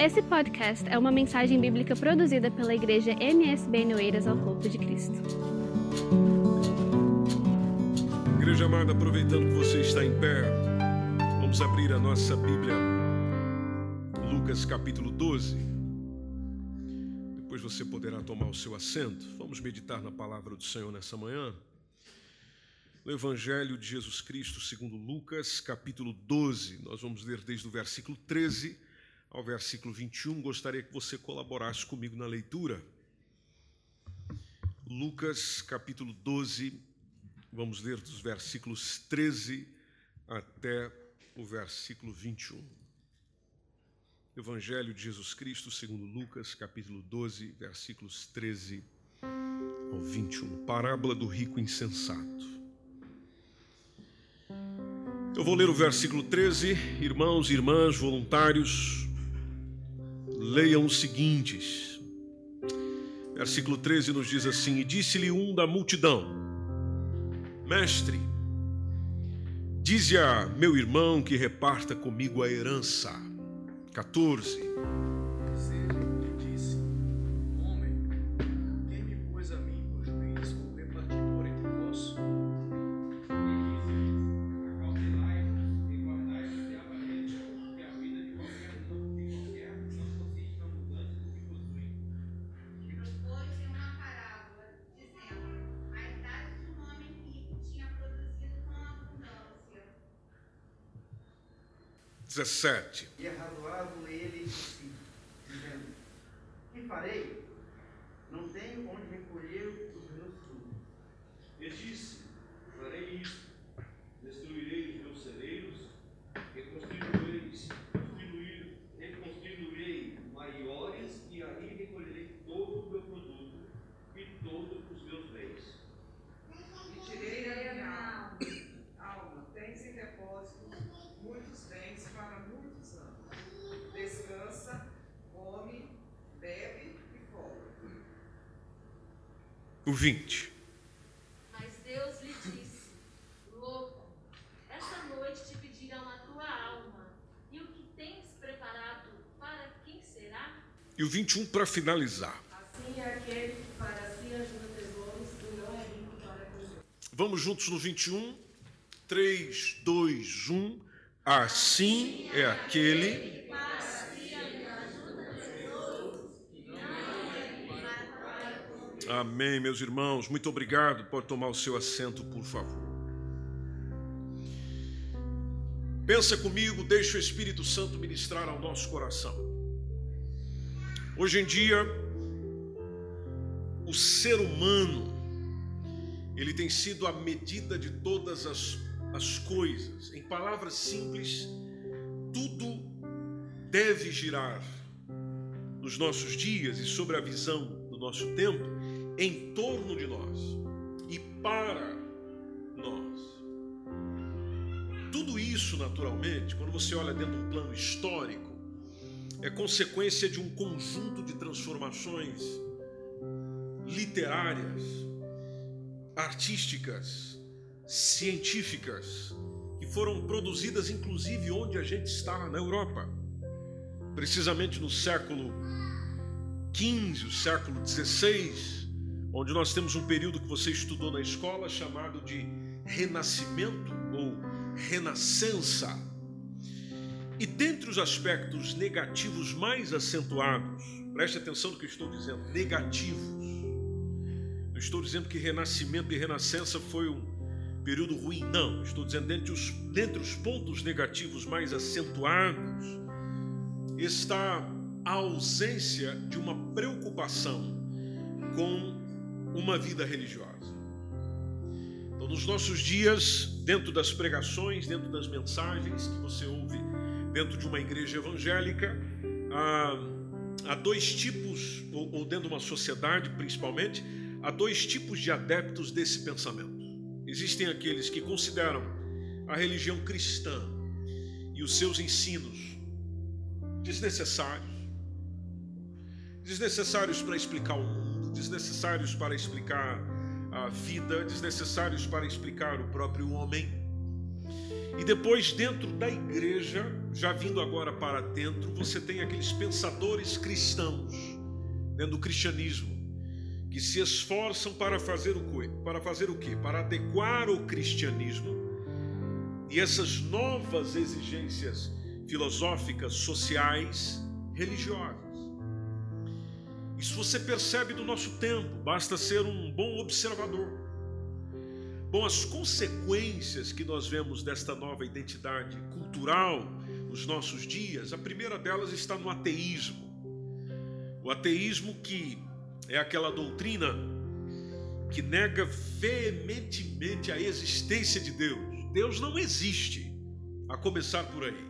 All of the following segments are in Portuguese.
Esse podcast é uma mensagem bíblica produzida pela igreja MSB Noeiras ao Corpo de Cristo. Igreja amada, aproveitando que você está em pé, vamos abrir a nossa Bíblia, Lucas capítulo 12. Depois você poderá tomar o seu assento. Vamos meditar na palavra do Senhor nessa manhã. No Evangelho de Jesus Cristo, segundo Lucas, capítulo 12, nós vamos ler desde o versículo 13 ao versículo 21. Gostaria que você colaborasse comigo na leitura. Lucas, capítulo 12, vamos ler dos versículos 13 até o versículo 21. Evangelho de Jesus Cristo, segundo Lucas, capítulo 12, versículos 13 ao 21. Parábola do rico insensato. Eu vou ler o versículo 13. Irmãos e irmãs, voluntários, leiam os seguintes. Versículo 13 nos diz assim: E disse-lhe um da multidão: Mestre, dize a meu irmão que reparta comigo a herança. 14. 17. E arrazoavam ele de si, dizendo: Que farei? Não tenho onde recolher os meus frutos. E disse: Farei isto: destruirei os meus celeiros, reconstruirei, construir- reconstruirei maiores, e aí recolherei todo o meu produto e todos os meus bens. E tirei a minha alma, tens em depósito muitos bens para muitos anos. Descansa, come, bebe e folga. O 20. Mas Deus lhe disse: Louco, esta noite te pedirão a tua alma, e o que tens preparado, para quem será? E o 21 para finalizar. Assim é aquele que para si ajuda tesouros e não é rico para com Deus. Vamos juntos no 21. 3, 2, 1. Assim é aquele. Amém, meus irmãos. Muito obrigado. Pode tomar o seu assento, por favor. Pensa comigo, deixa o Espírito Santo ministrar ao nosso coração. Hoje em dia, o ser humano ele tem sido a medida de todas as, as coisas. Em palavras simples, tudo deve girar nos nossos dias e sobre a visão do nosso tempo em torno de nós e para nós. Tudo isso, naturalmente, quando você olha dentro de um plano histórico, é consequência de um conjunto de transformações literárias, artísticas, científicas, que foram produzidas inclusive onde a gente está, na Europa. Precisamente no século XV, século XVI, onde nós temos um período que você estudou na escola chamado de Renascimento ou Renascença. E dentre os aspectos negativos mais acentuados, preste atenção no que eu estou dizendo, negativos, não estou dizendo que renascimento e renascença foi um período ruim, não. Estou dizendo dentre os, dentre os pontos negativos mais acentuados está a ausência de uma preocupação com uma vida religiosa. Então, nos nossos dias, dentro das pregações, dentro das mensagens que você ouve dentro de uma igreja evangélica, há, há dois tipos, ou, ou dentro de uma sociedade principalmente, há dois tipos de adeptos desse pensamento. Existem aqueles que consideram a religião cristã e os seus ensinos desnecessários, desnecessários para explicar o mundo, desnecessários para explicar a vida, desnecessários para explicar o próprio homem. E depois, dentro da igreja, já vindo agora para dentro, você tem aqueles pensadores cristãos, dentro do cristianismo, que se esforçam para fazer o quê? Para fazer o quê? Para adequar o cristianismo e essas novas exigências filosóficas, sociais, religiosas. Isso você percebe do nosso tempo, basta ser um bom observador. Bom, as consequências que nós vemos desta nova identidade cultural nos nossos dias, a primeira delas está no ateísmo. O ateísmo que é aquela doutrina que nega veementemente a existência de Deus. Deus não existe, a começar por aí.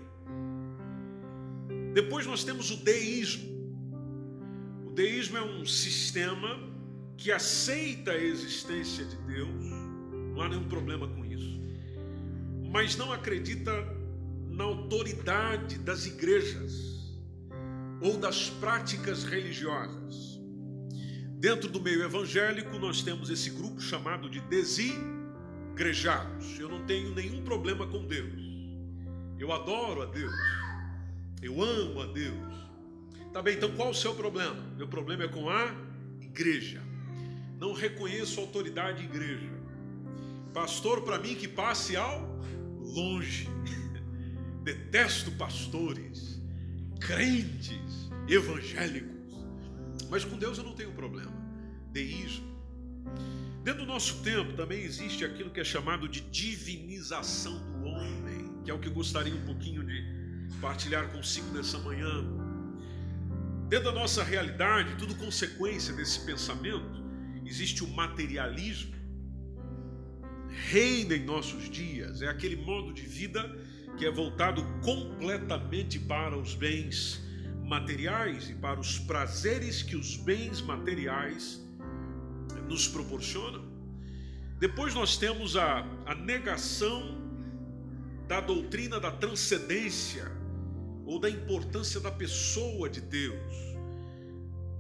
Depois nós temos o deísmo. Deísmo é um sistema que aceita a existência de Deus, não há nenhum problema com isso, mas não acredita na autoridade das igrejas ou das práticas religiosas. Dentro do meio evangélico, nós temos esse grupo chamado de desigrejados. Eu não tenho nenhum problema com Deus. Eu adoro a Deus. Eu amo a Deus. Tá bem, então qual o seu problema? Meu problema é com a igreja. Não reconheço autoridade igreja. Pastor, para mim, que passe ao longe. Detesto pastores, crentes, evangélicos. Mas com Deus eu não tenho problema. Deísmo. Dentro do nosso tempo também existe aquilo que é chamado de divinização do homem, que é o que eu gostaria um pouquinho de partilhar consigo nessa manhã. Dentro da nossa realidade, tudo consequência desse pensamento, existe o materialismo. Reina em nossos dias, é aquele modo de vida que é voltado completamente para os bens materiais e para os prazeres que os bens materiais nos proporcionam. Depois nós temos a, a negação da doutrina da transcendência ou da importância da pessoa de Deus.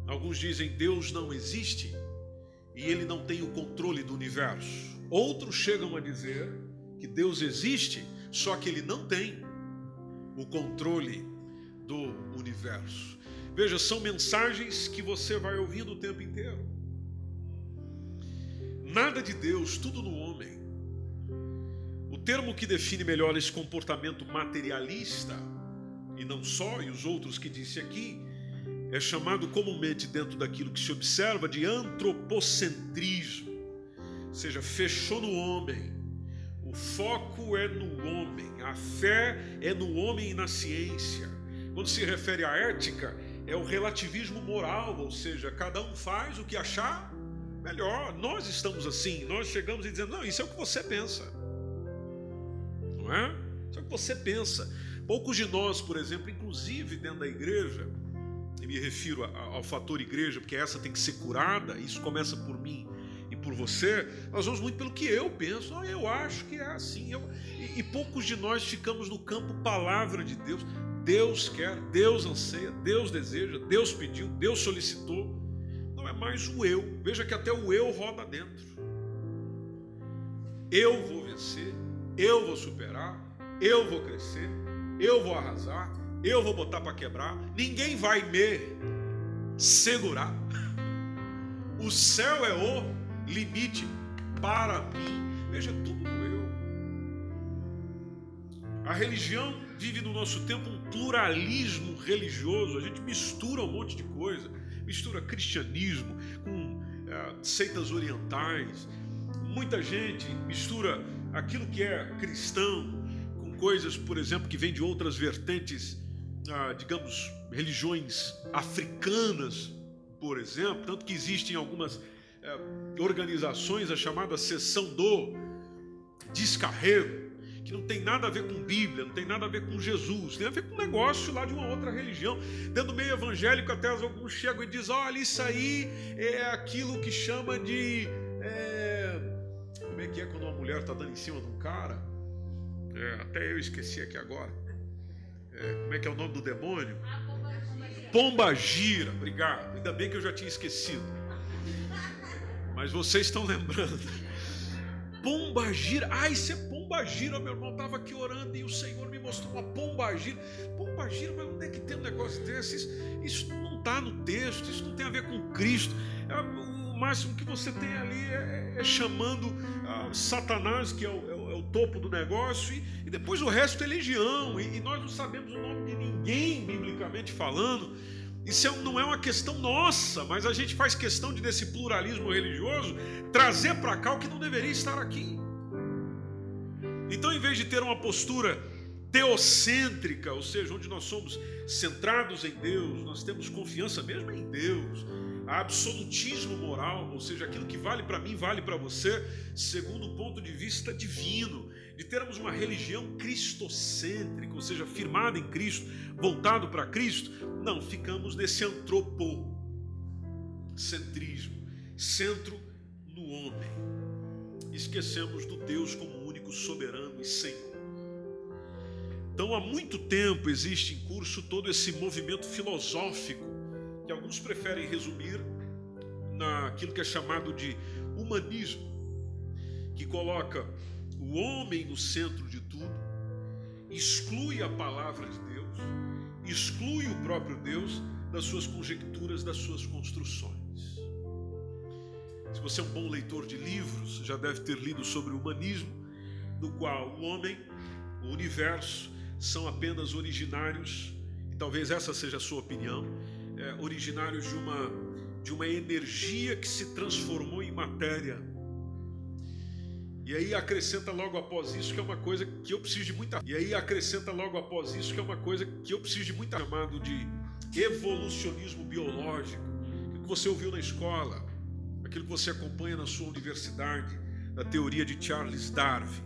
Alguns dizem Deus não existe e ele não tem o controle do universo. Outros chegam a dizer que Deus existe, só que ele não tem o controle do universo. Veja, são mensagens que você vai ouvindo o tempo inteiro. Nada de Deus, tudo no homem. O termo que define melhor esse comportamento materialista, e não só, e os outros que disse aqui, é chamado comumente dentro daquilo que se observa de antropocentrismo, ou seja, fechou no homem. O foco é no homem, a fé é no homem e na ciência. Quando se refere à ética, é o relativismo moral, ou seja, cada um faz o que achar melhor. Nós estamos assim, nós chegamos e dizemos: não, isso é o que você pensa, não é? Isso é o que você pensa. Poucos de nós, por exemplo, inclusive dentro da igreja, e me refiro ao fator igreja, porque essa tem que ser curada, isso começa por mim e por você, nós vamos muito pelo que eu penso, ah, eu acho que é assim. Eu... E, e poucos de nós ficamos no campo palavra de Deus. Deus quer, Deus anseia, Deus deseja, Deus pediu, Deus solicitou. Não é mais o eu. Veja que até o eu roda dentro. Eu vou vencer, eu vou superar, eu vou crescer, eu vou arrasar, eu vou botar para quebrar. Ninguém vai me segurar. O céu é o limite para mim. Veja tudo eu. A religião vive no nosso tempo um pluralismo religioso, a gente mistura um monte de coisa, mistura cristianismo com é, seitas orientais, muita gente mistura aquilo que é cristão coisas, por exemplo, que vêm de outras vertentes, ah, digamos, religiões africanas, por exemplo, tanto que existem algumas é, organizações, a chamada seção do descarrego, que não tem nada a ver com Bíblia, não tem nada a ver com Jesus, tem a ver com um negócio lá de uma outra religião. Dentro do meio evangélico, até alguns chegam e dizem: olha, isso aí é aquilo que chama de. É... Como é que é quando uma mulher está dando em cima de um cara? É, até eu esqueci aqui agora. É, como é que é o nome do demônio? Pomba gira, obrigado. Ainda bem que eu já tinha esquecido. Mas vocês estão lembrando. pomba gira. Ah, isso é pomba gira. Meu irmão estava aqui orando e o Senhor me mostrou uma pomba gira. Pomba gira, mas onde é que tem um negócio desse? Isso, isso não está no texto, isso não tem a ver com Cristo. É, o máximo que você tem ali é, é chamando ah, Satanás, que é o topo do negócio, e, e, depois o resto é legião. E, e nós não sabemos o nome de ninguém, biblicamente falando. Isso é não é uma questão nossa, mas a gente faz questão de, desse pluralismo religioso, trazer para cá o que não deveria estar aqui. Então, em vez de ter uma postura teocêntrica, ou seja, onde nós somos centrados em Deus, nós temos confiança mesmo em Deus, absolutismo moral, ou seja, aquilo que vale para mim vale para você, segundo o ponto de vista divino, de termos uma religião cristocêntrica, ou seja, firmada em Cristo, voltado para Cristo, não, ficamos nesse antropocentrismo, centro no homem. Esquecemos do Deus como único soberano e Senhor. Então, há muito tempo existe em curso todo esse movimento filosófico, que alguns preferem resumir naquilo que é chamado de humanismo, que coloca o homem no centro de tudo, exclui a palavra de Deus, exclui o próprio Deus das suas conjecturas, das suas construções. Se você é um bom leitor de livros, já deve ter lido sobre o humanismo, no qual o homem, o universo, são apenas originários, e talvez essa seja a sua opinião, é, originários de uma, de uma energia que se transformou em matéria e aí acrescenta logo após isso que é uma coisa que eu preciso de muita. E aí acrescenta logo após isso que é uma coisa que eu preciso de muita chamado de evolucionismo biológico. Aquilo que você ouviu na escola, aquilo que você acompanha na sua universidade, na teoria de Charles Darwin.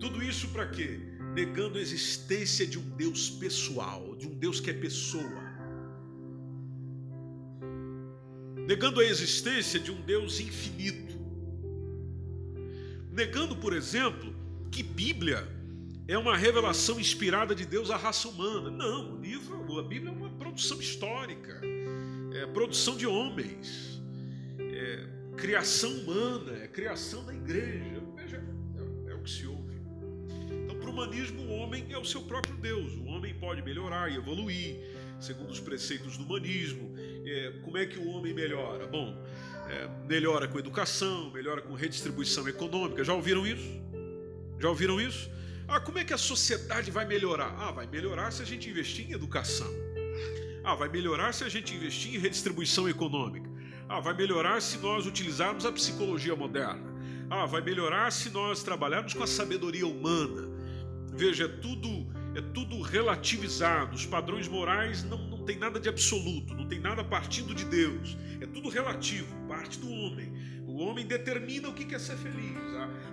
Tudo isso para quê? Negando a existência de um Deus pessoal, de um Deus que é pessoa. Negando a existência de um Deus infinito negando, por exemplo, que Bíblia é uma revelação inspirada de Deus à raça humana. Não, o livro, a Bíblia é uma produção histórica, é produção de homens, é criação humana, é criação da igreja. Veja, é, é o que se ouve. Então, para o humanismo, o homem é o seu próprio Deus. O homem pode melhorar e evoluir, segundo os preceitos do humanismo. É, como é que o homem melhora? Bom, é, melhora com educação, melhora com redistribuição econômica. Já ouviram isso? Já ouviram isso? Ah, como é que a sociedade vai melhorar? Ah, vai melhorar se a gente investir em educação. Ah, vai melhorar se a gente investir em redistribuição econômica. Ah, vai melhorar se nós utilizarmos a psicologia moderna. Ah, vai melhorar se nós trabalharmos com a sabedoria humana. Veja, é tudo é tudo relativizado. Os padrões morais não, não tem nada de absoluto, não tem nada partindo de Deus. É tudo relativo, parte do homem. O homem determina o que é ser feliz.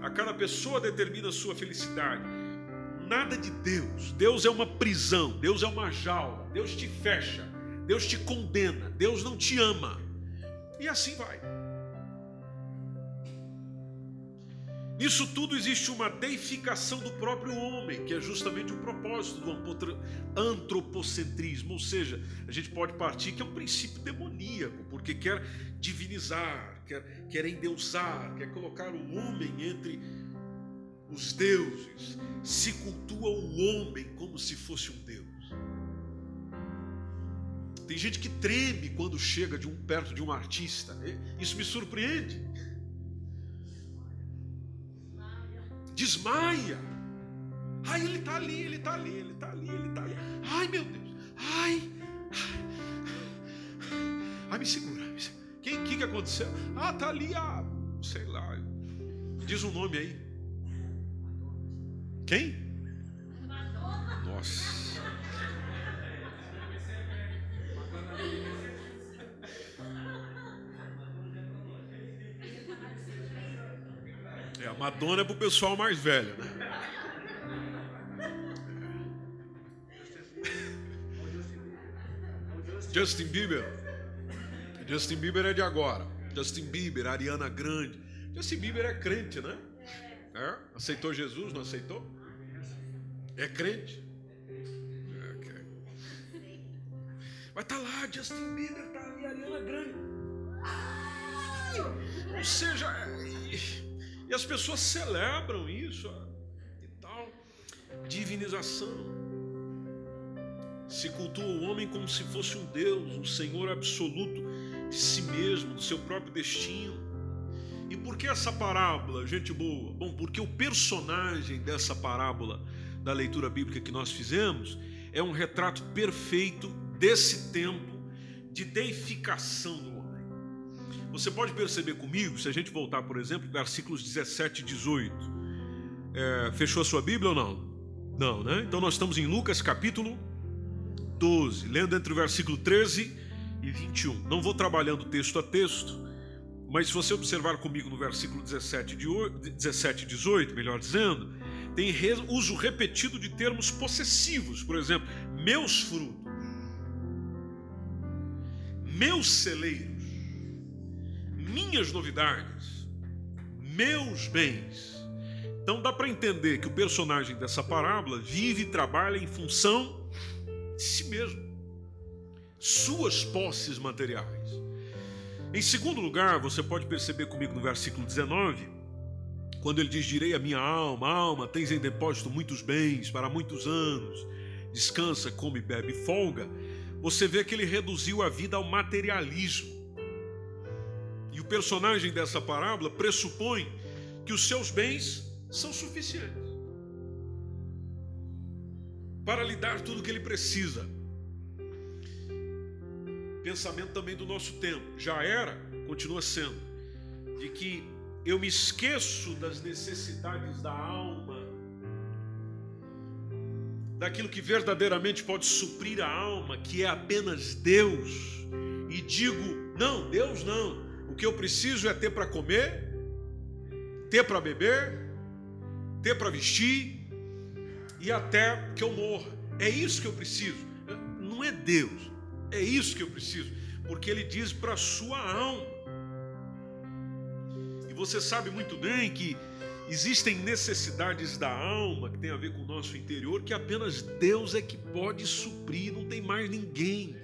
A, a cada pessoa determina a sua felicidade. Nada de Deus. Deus é uma prisão, Deus é uma jaula, Deus te fecha, Deus te condena, Deus não te ama. E assim vai. Nisso tudo existe uma deificação do próprio homem, que é justamente o propósito do antropocentrismo, ou seja, a gente pode partir que é um princípio demoníaco, porque quer divinizar, quer, quer endeusar, quer colocar o homem entre os deuses, se cultua o homem como se fosse um deus. Tem gente que treme quando chega de um, perto de um artista, isso me surpreende. Desmaia. Ai, ele está ali, ele está ali, ele está ali, ele está ali. Ai, meu Deus. Ai. Ai, me segura. Quem que, que aconteceu? Ah, tá ali a. Sei lá. Diz um nome aí. Quem? Nossa. Madonna é pro pessoal mais velho, né? Justin Bieber. Justin Bieber é de agora. Justin Bieber, Ariana Grande. Justin Bieber é crente, né? É? Aceitou Jesus, não aceitou? É crente? É, Mas tá lá, Justin Bieber, tá ali, Ariana Grande. Ou seja, E as pessoas celebram isso e tal. Divinização. Se cultua o homem como se fosse um Deus, um Senhor absoluto de si mesmo, do seu próprio destino. E por que essa parábola, gente boa? Bom, porque o personagem dessa parábola da leitura bíblica que nós fizemos é um retrato perfeito desse tempo de deificação do. Você pode perceber comigo, se a gente voltar, por exemplo, versículos 17 e 18. É, fechou a sua Bíblia ou não? Não, né? Então nós estamos em Lucas capítulo 12, lendo entre o versículo 13 e 21. Não vou trabalhando texto a texto, mas se você observar comigo no versículo 17 e 18, melhor dizendo, tem uso repetido de termos possessivos, por exemplo, meus frutos, meus celeiros, minhas novidades, meus bens. Então dá para entender que o personagem dessa parábola vive e trabalha em função de si mesmo, suas posses materiais. Em segundo lugar, você pode perceber comigo no versículo 19, quando ele diz: Direi a minha alma, alma, tens em depósito muitos bens para muitos anos, descansa, come, bebe, folga. Você vê que ele reduziu a vida ao materialismo. Personagem dessa parábola pressupõe que os seus bens são suficientes para lhe dar tudo o que ele precisa. Pensamento também do nosso tempo, já era, continua sendo, de que eu me esqueço das necessidades da alma, daquilo que verdadeiramente pode suprir a alma, que é apenas Deus, e digo: não, Deus não, que eu preciso é ter para comer, ter para beber, ter para vestir e até que eu morra. É isso que eu preciso. Não é Deus. É isso que eu preciso, porque ele diz para a sua alma. E você sabe muito bem que existem necessidades da alma que tem a ver com o nosso interior que apenas Deus é que pode suprir, não tem mais ninguém.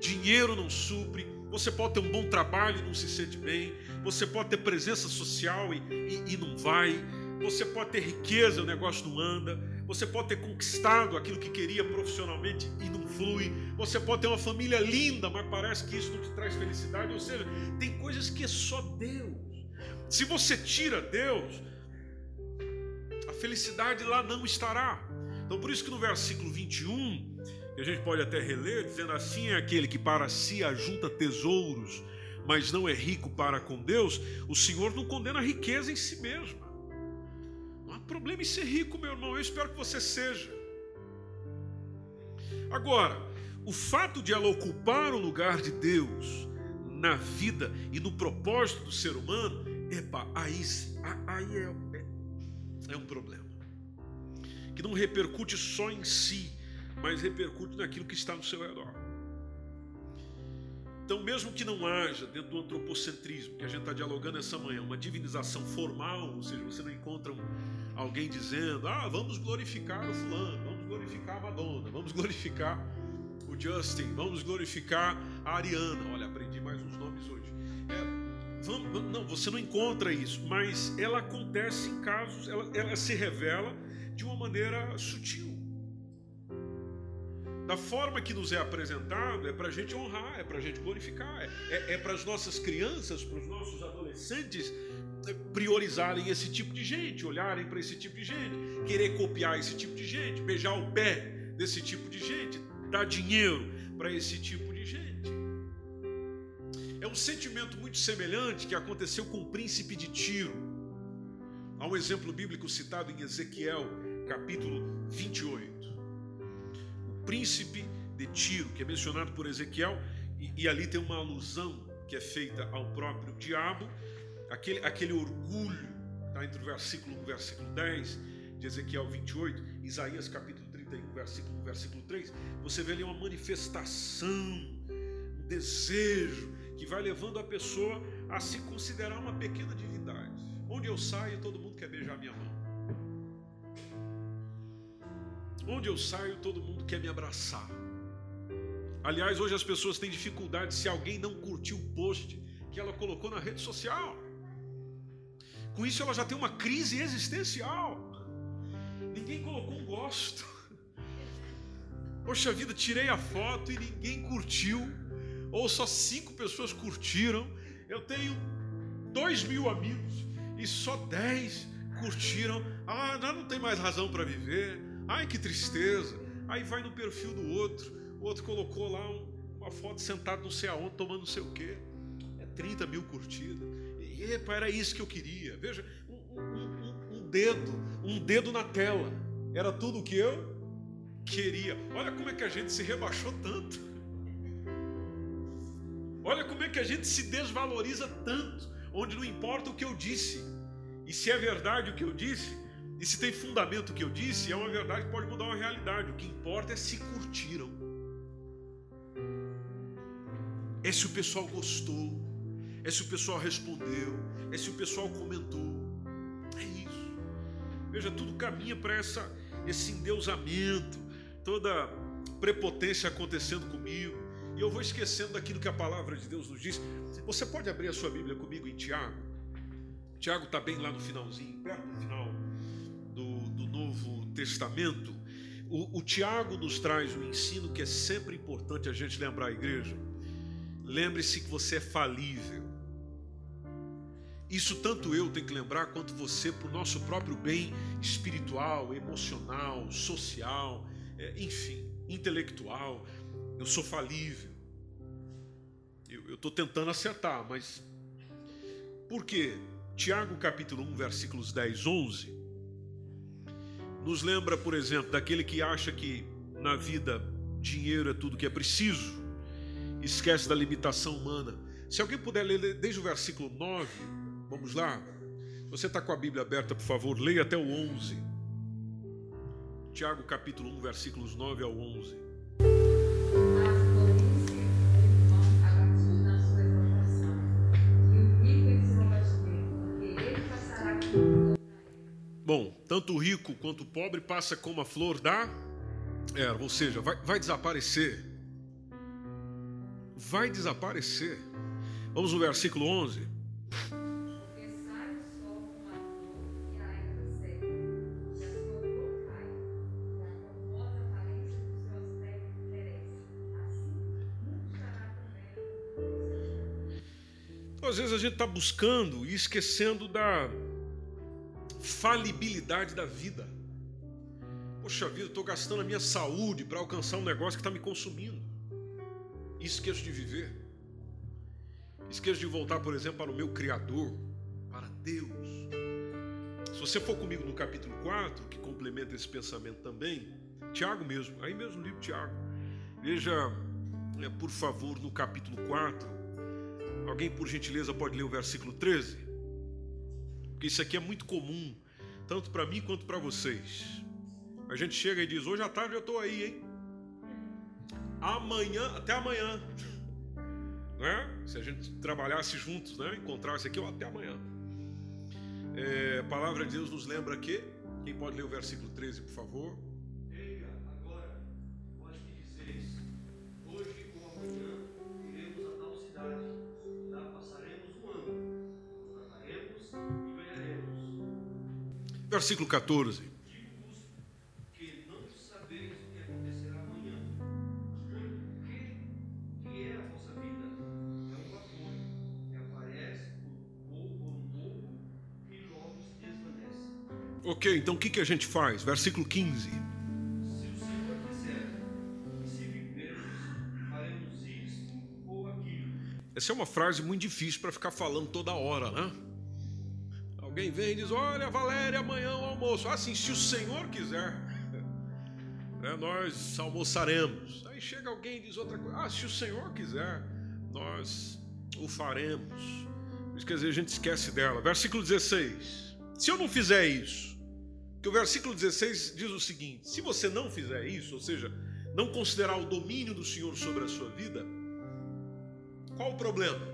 Dinheiro não supre, você pode ter um bom trabalho e não se sente bem. Você pode ter presença social e, e, e não vai. Você pode ter riqueza, o negócio não anda. Você pode ter conquistado aquilo que queria profissionalmente e não flui. Você pode ter uma família linda, mas parece que isso não te traz felicidade. Ou seja, tem coisas que é só Deus. Se você tira Deus, a felicidade lá não estará. Então, por isso que no versículo 21, e a gente pode até reler, dizendo assim: é aquele que para si ajunta tesouros, mas não é rico para com Deus. O Senhor não condena a riqueza em si mesma. Não há problema em ser rico, meu irmão. Eu espero que você seja. Agora, o fato de ela ocupar o lugar de Deus na vida e no propósito do ser humano, epa, aí, aí é, é, é um problema. Que não repercute só em si, mas repercute naquilo que está no seu redor. Então, mesmo que não haja dentro do antropocentrismo, que a gente está dialogando essa manhã, uma divinização formal, ou seja, você não encontra um, alguém dizendo, ah, vamos glorificar o fulano, vamos glorificar a Madonna, vamos glorificar o Justin, vamos glorificar a Ariana. Olha, aprendi mais uns nomes hoje. É, vamos, não, você não encontra isso, mas ela acontece em casos, ela, ela se revela de uma maneira sutil da forma que nos é apresentado, é para a gente honrar, é para a gente glorificar, é, é, é para as nossas crianças, para os nossos adolescentes é, priorizarem esse tipo de gente, olharem para esse tipo de gente, querer copiar esse tipo de gente, beijar o pé desse tipo de gente, dar dinheiro para esse tipo de gente. É um sentimento muito semelhante que aconteceu com o príncipe de Tiro. Há um exemplo bíblico citado em Ezequiel, capítulo 28 príncipe de Tiro, que é mencionado por Ezequiel, e, e, ali tem uma alusão que é feita ao próprio diabo, aquele, aquele orgulho, está entre o versículo 1 e o versículo 10 de Ezequiel 28, Isaías capítulo 31, versículo 1, versículo 3, você vê ali uma manifestação, um desejo que vai levando a pessoa a se considerar uma pequena divindade. Onde eu saio, todo mundo quer beijar minha mão. Onde eu saio, todo mundo quer me abraçar. Aliás, hoje as pessoas têm dificuldade se alguém não curtiu o post que ela colocou na rede social. Com isso, ela já tem uma crise existencial. Ninguém colocou um gosto. Poxa vida, tirei a foto e ninguém curtiu. Ou só cinco pessoas curtiram. Eu tenho dois mil amigos e só dez curtiram. Ah, não tem mais razão para viver. Ai, que tristeza. Aí vai no perfil do outro. O outro colocou lá um, uma foto sentado não sei aonde, tomando não sei o quê. É 30 mil curtidas. E, epa, era isso que eu queria. Veja, um, um, um dedo, um dedo na tela. Era tudo o que eu queria. Olha como é que a gente se rebaixou tanto. Olha como é que a gente se desvaloriza tanto, onde não importa o que eu disse. E se é verdade o que eu disse, e se tem fundamento o que eu disse, é uma verdade que pode mudar uma realidade. O que importa é se curtiram. É se o pessoal gostou, é se o pessoal respondeu, é se o pessoal comentou. É isso. Veja, tudo caminha para essa esse endeusamento, toda prepotência acontecendo comigo, e eu vou esquecendo daquilo que a palavra de Deus nos diz. Você pode abrir a sua Bíblia comigo em Tiago? Tiago está bem lá no finalzinho, perto do final Testamento. O, o Tiago nos traz um ensino que é sempre importante a gente lembrar a igreja. Lembre-se que você é falível. Isso tanto eu tenho que lembrar quanto você para o nosso próprio bem espiritual, emocional, social, é, enfim, intelectual. Eu sou falível. Eu estou tentando acertar, mas por quê? Tiago capítulo 1, versículos 10, 11, nos lembra, por exemplo, daquele que acha que na vida dinheiro é tudo que é preciso, esquece da limitação humana. Se alguém puder ler desde o versículo 9, vamos lá. Você está com a Bíblia aberta, por favor, leia até o 11. Tiago capítulo 1, versículos 9 ao 11. Bom, tanto o rico quanto o pobre passa como a flor da erva, ou seja, vai, vai desaparecer. Vai desaparecer. Vamos no versículo 11. Então, às vezes a gente está buscando e esquecendo da falibilidade da vida. Poxa vida, estou gastando a minha saúde para alcançar um negócio que está me consumindo. E esqueço de viver. Esqueço de voltar, por exemplo, para o meu Criador, para Deus. Se você for comigo no capítulo 4, que complementa esse pensamento também, Tiago mesmo, aí mesmo livro Tiago. Veja, é, por favor, no capítulo 4, alguém por gentileza pode ler o versículo 13? Porque isso aqui é muito comum, tanto para mim quanto para vocês. A gente chega e diz: Hoje à tarde eu estou aí, hein? Amanhã, até amanhã. Né? Se a gente trabalhasse juntos, né? encontrasse aqui, ó, até amanhã. É, a palavra de Deus nos lembra que, quem pode ler o versículo 13, por favor? Eia, agora, vós que dizeis, hoje ou amanhã iremos a tal cidade, se desvanece. Ok, então o que, que a gente faz? Versículo 15. Se o Senhor quiser, e se vivermos, faremos isto ou aquilo. Essa é uma frase muito difícil para ficar falando toda hora, né? Alguém vem e diz: Olha, Valéria, amanhã o almoço. Ah, sim, se o Senhor quiser, né, nós almoçaremos. Aí chega alguém e diz outra coisa: Ah, se o Senhor quiser, nós o faremos. Isso quer dizer, a gente esquece dela. Versículo 16: Se eu não fizer isso, que o versículo 16 diz o seguinte: se você não fizer isso, ou seja, não considerar o domínio do Senhor sobre a sua vida, qual o problema?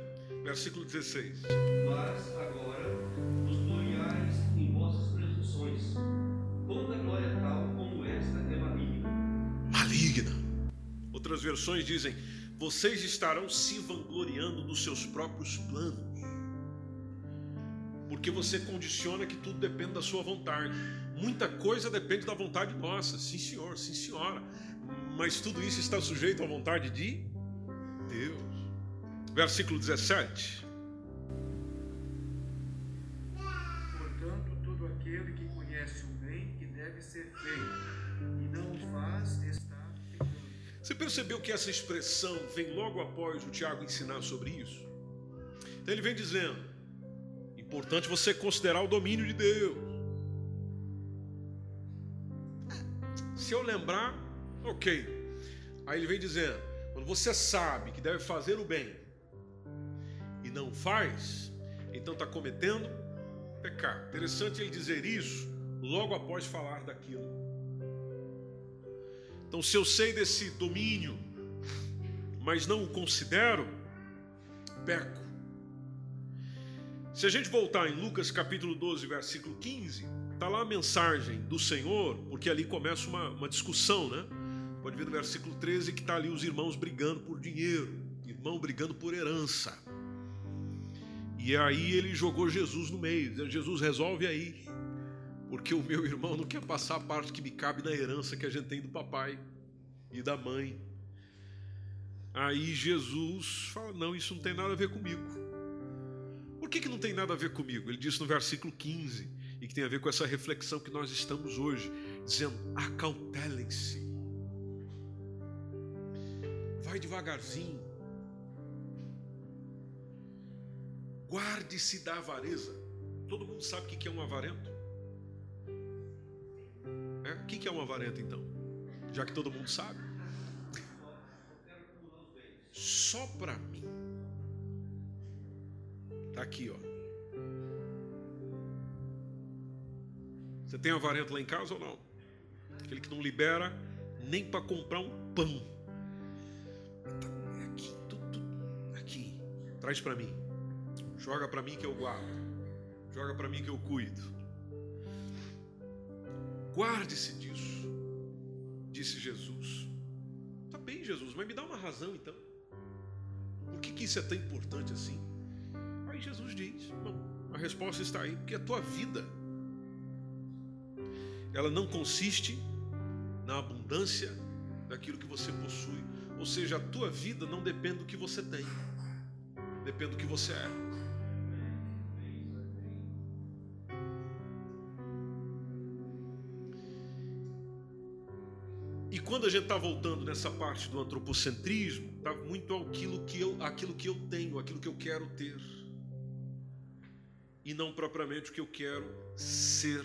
Versículo 16. Mas agora versões dizem: vocês estarão se vangloriando dos seus próprios planos. Porque você condiciona que tudo depende da sua vontade. Muita coisa depende da vontade nossa. Sim, senhor, sim, senhora. Mas tudo isso está sujeito à vontade de Deus. Versículo 17. Portanto, todo aquele que conhece o bem que deve ser feito Você percebeu que essa expressão vem logo após o Tiago ensinar sobre isso? Então ele vem dizendo: importante você considerar o domínio de Deus. Se eu lembrar, ok. Aí ele vem dizendo: quando você sabe que deve fazer o bem e não faz, então está cometendo pecado. Interessante ele dizer isso logo após falar daquilo. Então, se eu sei desse domínio, mas não o considero, peco. Se a gente voltar em Lucas capítulo 12, versículo 15, está lá a mensagem do Senhor, porque ali começa uma, uma discussão, né? Pode ver no versículo 13 que está ali os irmãos brigando por dinheiro, irmão brigando por herança. E aí ele jogou Jesus no meio, dizendo, Jesus resolve aí, porque o meu irmão não quer passar a parte que me cabe na herança que a gente tem do papai e da mãe. Aí Jesus fala: Não, isso não tem nada a ver comigo. Por que, que não tem nada a ver comigo? Ele disse no versículo 15, e que tem a ver com essa reflexão que nós estamos hoje, dizendo: Acautelem-se. Vai devagarzinho. Guarde-se da avareza. Todo mundo sabe o que é um avarento? É? O que é um avarento então? Já que todo mundo sabe. Só para mim. Tá aqui, ó. Você tem avarento lá em casa ou não? Aquele que não libera nem para comprar um pão. É aqui, tudo, aqui. Traz para mim. Joga para mim que eu guardo. Joga para mim que eu cuido. Guarde-se disso, disse Jesus. Tá bem, Jesus, mas me dá uma razão então. Por que, que isso é tão importante assim? Aí Jesus diz: não, a resposta está aí, porque a tua vida ela não consiste na abundância daquilo que você possui. Ou seja, a tua vida não depende do que você tem, depende do que você é. Quando a gente está voltando nessa parte do antropocentrismo, está muito aquilo que, eu, aquilo que eu tenho, aquilo que eu quero ter. E não propriamente o que eu quero ser.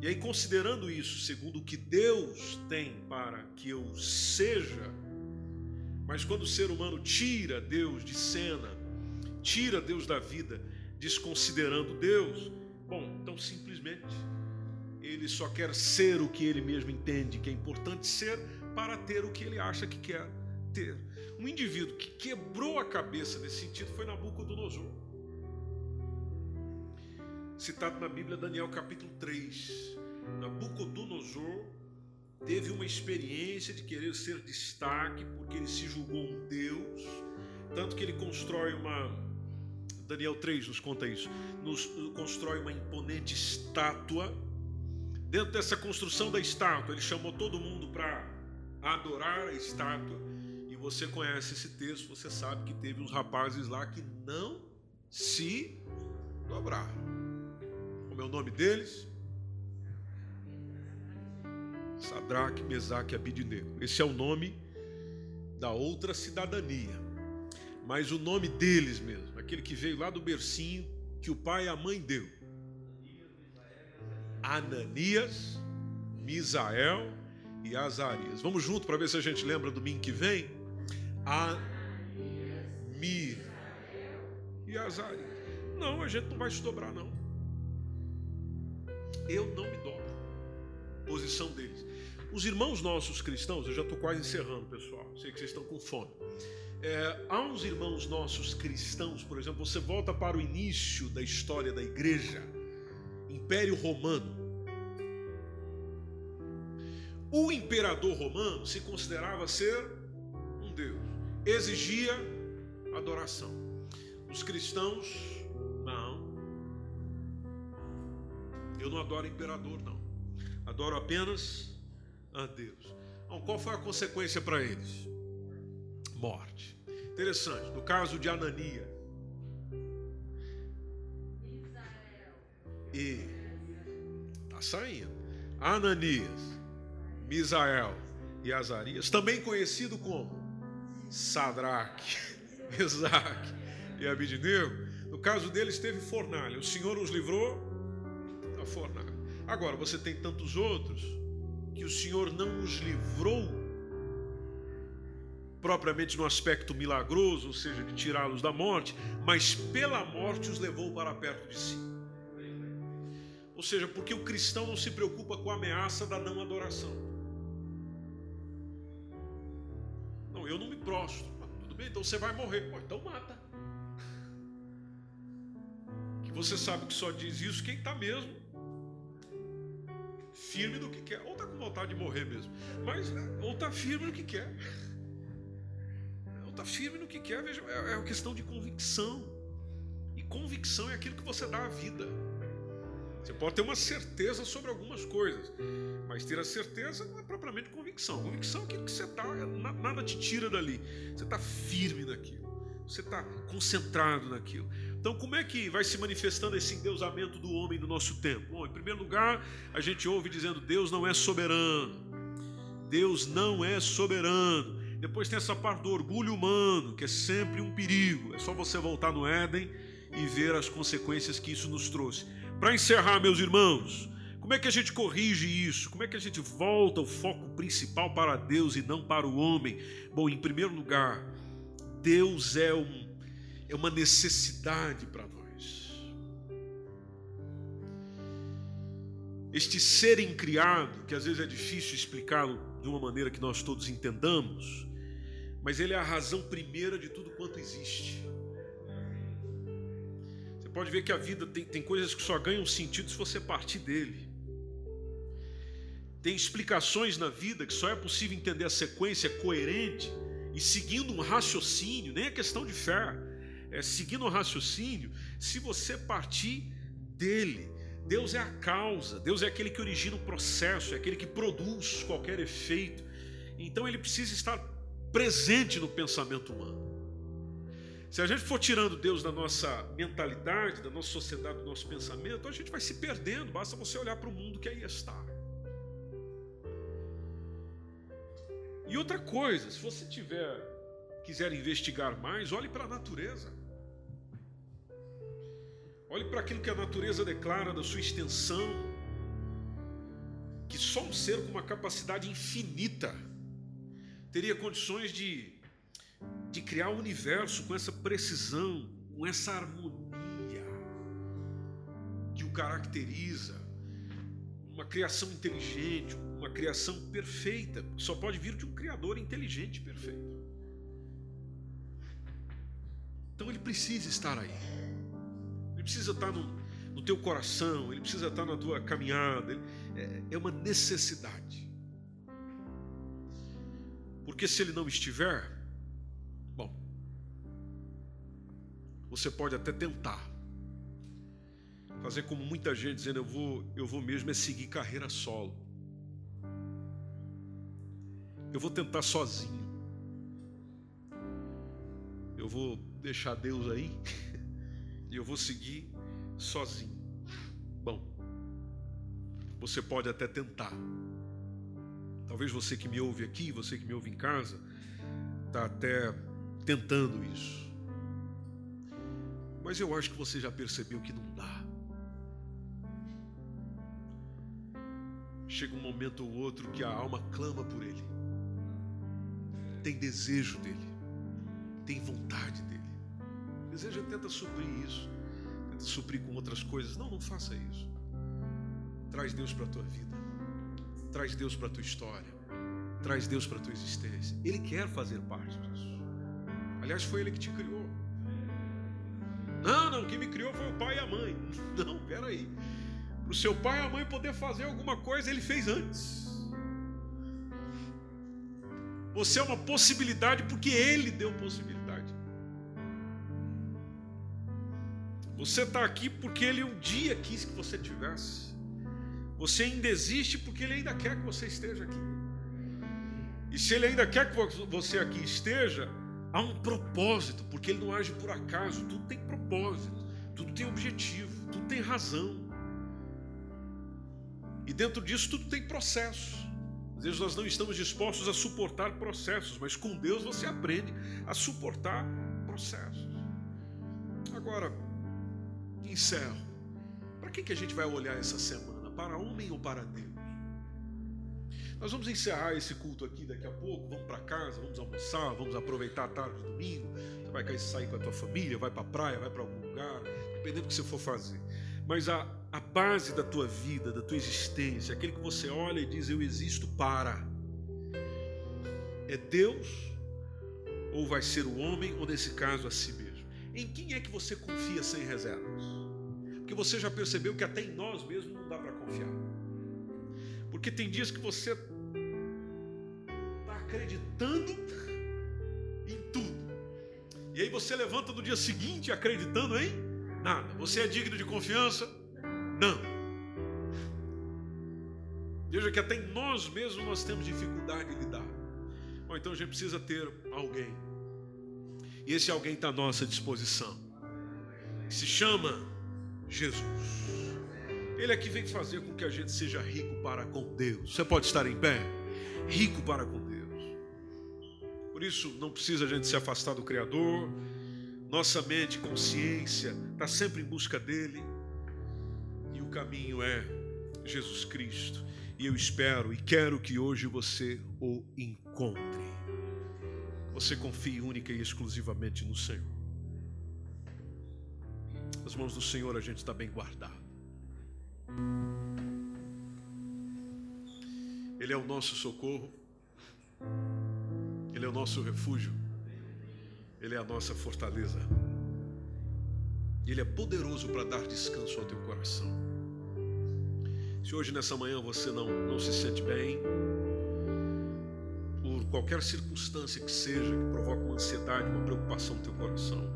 E aí, considerando isso, segundo o que Deus tem para que eu seja, mas quando o ser humano tira Deus de cena, tira Deus da vida, desconsiderando Deus, bom, então simplesmente ele só quer ser o que ele mesmo entende que é importante ser para ter o que ele acha que quer ter. Um indivíduo que quebrou a cabeça nesse sentido foi Nabucodonosor. Citado na Bíblia, Daniel capítulo 3. Nabucodonosor teve uma experiência de querer ser destaque porque ele se julgou um Deus, tanto que ele constrói uma. Daniel 3 nos conta isso. Nos constrói uma imponente estátua Dentro dessa construção da estátua, ele chamou todo mundo para adorar a estátua. E você conhece esse texto, você sabe que teve uns rapazes lá que não se dobraram. Como é o nome deles? Sadraque, Mesaque e Abidinego. Esse é o nome da outra cidadania. Mas o nome deles mesmo, aquele que veio lá do bercinho que o pai e a mãe deu. Ananias, Misael e Azarias. Vamos junto para ver se a gente lembra domingo que vem? A Mi e Azarias. Não, a gente não vai se dobrar, não. Eu não me dobro. Posição deles. Os irmãos nossos cristãos, eu já estou quase encerrando, pessoal. Sei que vocês estão com fome. É, há uns irmãos nossos cristãos, por exemplo, você volta para o início da história da igreja Império Romano. O imperador romano se considerava ser um Deus, exigia adoração. Os cristãos, não. Eu não adoro imperador, não. Adoro apenas a Deus. Então, qual foi a consequência para eles? Morte. Interessante. No caso de Anania. E tá saindo. Ananias, Misael e Azarias, também conhecido como Sadraque, Mesaque e Abidnego. No caso deles teve fornalha. O Senhor os livrou da fornalha. Agora você tem tantos outros que o Senhor não os livrou propriamente no aspecto milagroso, ou seja, de tirá-los da morte, mas pela morte os levou para perto de si. Ou seja, porque o cristão não se preocupa com a ameaça da não adoração. Não, eu não me prostro. Tudo bem, então você vai morrer. Pô, então mata. Que você sabe que só diz isso quem está mesmo firme do que quer. Ou está com vontade de morrer mesmo. Mas, ou está firme no que quer está firme no que quer, veja, é, é uma questão de convicção. E convicção é aquilo que você dá à vida. Você pode ter uma certeza sobre algumas coisas, mas ter a certeza não é propriamente convicção. Convicção é aquilo que você está, nada te tira dali. Você está firme naquilo, você está concentrado naquilo. Então, como é que vai se manifestando esse endeusamento do homem no nosso tempo? Bom, em primeiro lugar, a gente ouve dizendo: Deus não é soberano. Deus não é soberano. Depois tem essa parte do orgulho humano, que é sempre um perigo. É só você voltar no Éden e ver as consequências que isso nos trouxe. Para encerrar, meus irmãos, como é que a gente corrige isso? Como é que a gente volta o foco principal para Deus e não para o homem? Bom, em primeiro lugar, Deus é, um, é uma necessidade para nós. Este ser criado, que às vezes é difícil explicá-lo de uma maneira que nós todos entendamos, mas Ele é a razão primeira de tudo quanto existe. Pode ver que a vida tem, tem coisas que só ganham sentido se você partir dele. Tem explicações na vida que só é possível entender a sequência coerente e seguindo um raciocínio, nem é questão de fé, é seguindo um raciocínio, se você partir dele. Deus é a causa, Deus é aquele que origina o processo, é aquele que produz qualquer efeito. Então ele precisa estar presente no pensamento humano. Se a gente for tirando Deus da nossa mentalidade, da nossa sociedade, do nosso pensamento, a gente vai se perdendo. Basta você olhar para o mundo que aí está. E outra coisa, se você tiver quiser investigar mais, olhe para a natureza. Olhe para aquilo que a natureza declara da sua extensão, que só um ser com uma capacidade infinita teria condições de, de criar o universo com essa precisão, com essa harmonia que o caracteriza. Uma criação inteligente, uma criação perfeita, só pode vir de um criador inteligente e perfeito. Então ele precisa estar aí. Ele precisa estar no, no teu coração, ele precisa estar na tua caminhada. Ele, é, é uma necessidade. Porque se ele não estiver, você pode até tentar fazer como muita gente dizendo eu vou, eu vou mesmo é seguir carreira solo. Eu vou tentar sozinho. Eu vou deixar Deus aí e eu vou seguir sozinho. Bom, você pode até tentar. Talvez você que me ouve aqui, você que me ouve em casa, está até tentando isso. Mas eu acho que você já percebeu que não dá. Chega um momento ou outro que a alma clama por Ele, tem desejo dele, tem vontade dele. Deseja tenta suprir isso, tenta suprir com outras coisas. Não, não faça isso. Traz Deus para a tua vida. Traz Deus para a tua história. Traz Deus para a tua existência. Ele quer fazer parte disso. Aliás, foi Ele que te criou. Não, não, quem me criou foi o pai e a mãe. Não, peraí. Para o seu pai e a mãe poder fazer alguma coisa, ele fez antes. Você é uma possibilidade porque ele deu possibilidade. Você está aqui porque ele um dia quis que você tivesse. Você ainda existe porque Ele ainda quer que você esteja aqui. E se Ele ainda quer que você aqui esteja, há um propósito, porque Ele não age por acaso. Tudo tem propósito, tudo tem objetivo, tudo tem razão. E dentro disso tudo tem processo. Às vezes nós não estamos dispostos a suportar processos, mas com Deus você aprende a suportar processos. Agora, encerro. Para que, que a gente vai olhar essa semana? Para homem ou para Deus? Nós vamos encerrar esse culto aqui daqui a pouco. Vamos para casa, vamos almoçar, vamos aproveitar a tarde do domingo. Você vai sair com a tua família, vai para a praia, vai para algum lugar, dependendo do que você for fazer. Mas a, a base da tua vida, da tua existência, aquele que você olha e diz: Eu existo para. É Deus ou vai ser o homem, ou nesse caso a si mesmo? Em quem é que você confia sem reservas? Porque você já percebeu que até em nós mesmos não dá para confiar. Porque tem dias que você acreditando em tudo. E aí você levanta no dia seguinte acreditando em nada. Você é digno de confiança? Não. Veja que até em nós mesmos nós temos dificuldade de lidar. Bom, então a gente precisa ter alguém. E esse alguém está à nossa disposição. Se chama Jesus. Ele é que vem fazer com que a gente seja rico para com Deus. Você pode estar em pé? Rico para com. Por isso, não precisa a gente se afastar do Criador. Nossa mente, consciência, está sempre em busca dele. E o caminho é Jesus Cristo. E eu espero e quero que hoje você o encontre. Você confie única e exclusivamente no Senhor. Nas mãos do Senhor a gente está bem guardado. Ele é o nosso socorro, Ele é o nosso refúgio, Ele é a nossa fortaleza. Ele é poderoso para dar descanso ao teu coração. Se hoje nessa manhã você não, não se sente bem, por qualquer circunstância que seja, que provoque uma ansiedade, uma preocupação no teu coração,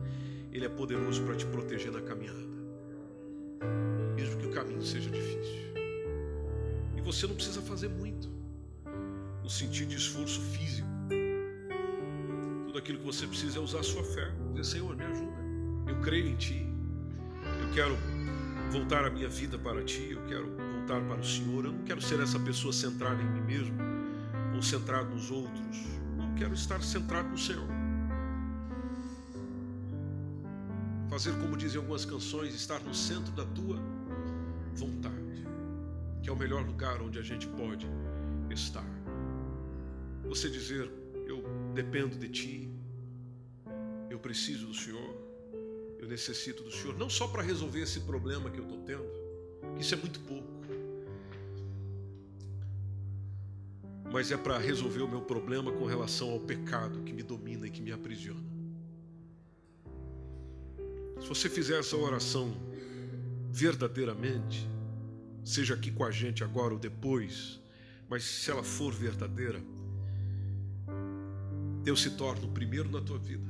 Ele é poderoso para te proteger na caminhada, mesmo que o caminho seja difícil. E você não precisa fazer muito, no sentido de esforço físico. Tudo aquilo que você precisa é usar a sua fé, dizer: Senhor, me ajuda, eu creio em Ti, eu quero voltar a minha vida para Ti, eu quero voltar para o Senhor, eu não quero ser essa pessoa centrada em mim mesmo ou centrado nos outros. Não quero estar centrado no Senhor. Fazer como dizem algumas canções, estar no centro da tua vontade, que é o melhor lugar onde a gente pode estar. Você dizer, eu dependo de ti, eu preciso do Senhor, eu necessito do Senhor, não só para resolver esse problema que eu estou tendo, que isso é muito pouco. mas é para resolver o meu problema com relação ao pecado que me domina e que me aprisiona. Se você fizer essa oração verdadeiramente, seja aqui com a gente agora ou depois, mas se ela for verdadeira, Deus se torna o primeiro na tua vida.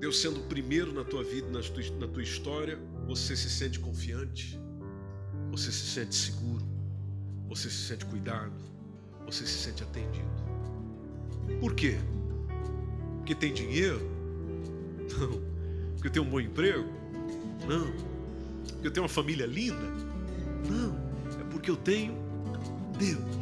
Deus sendo o primeiro na tua vida, na tua, história, você se sente confiante, você se sente seguro você se sente cuidado, você se sente atendido. Por quê? Porque tem dinheiro? Não. Porque tenho um bom emprego? Não. Porque eu tenho uma família linda? Não. É porque eu tenho Deus.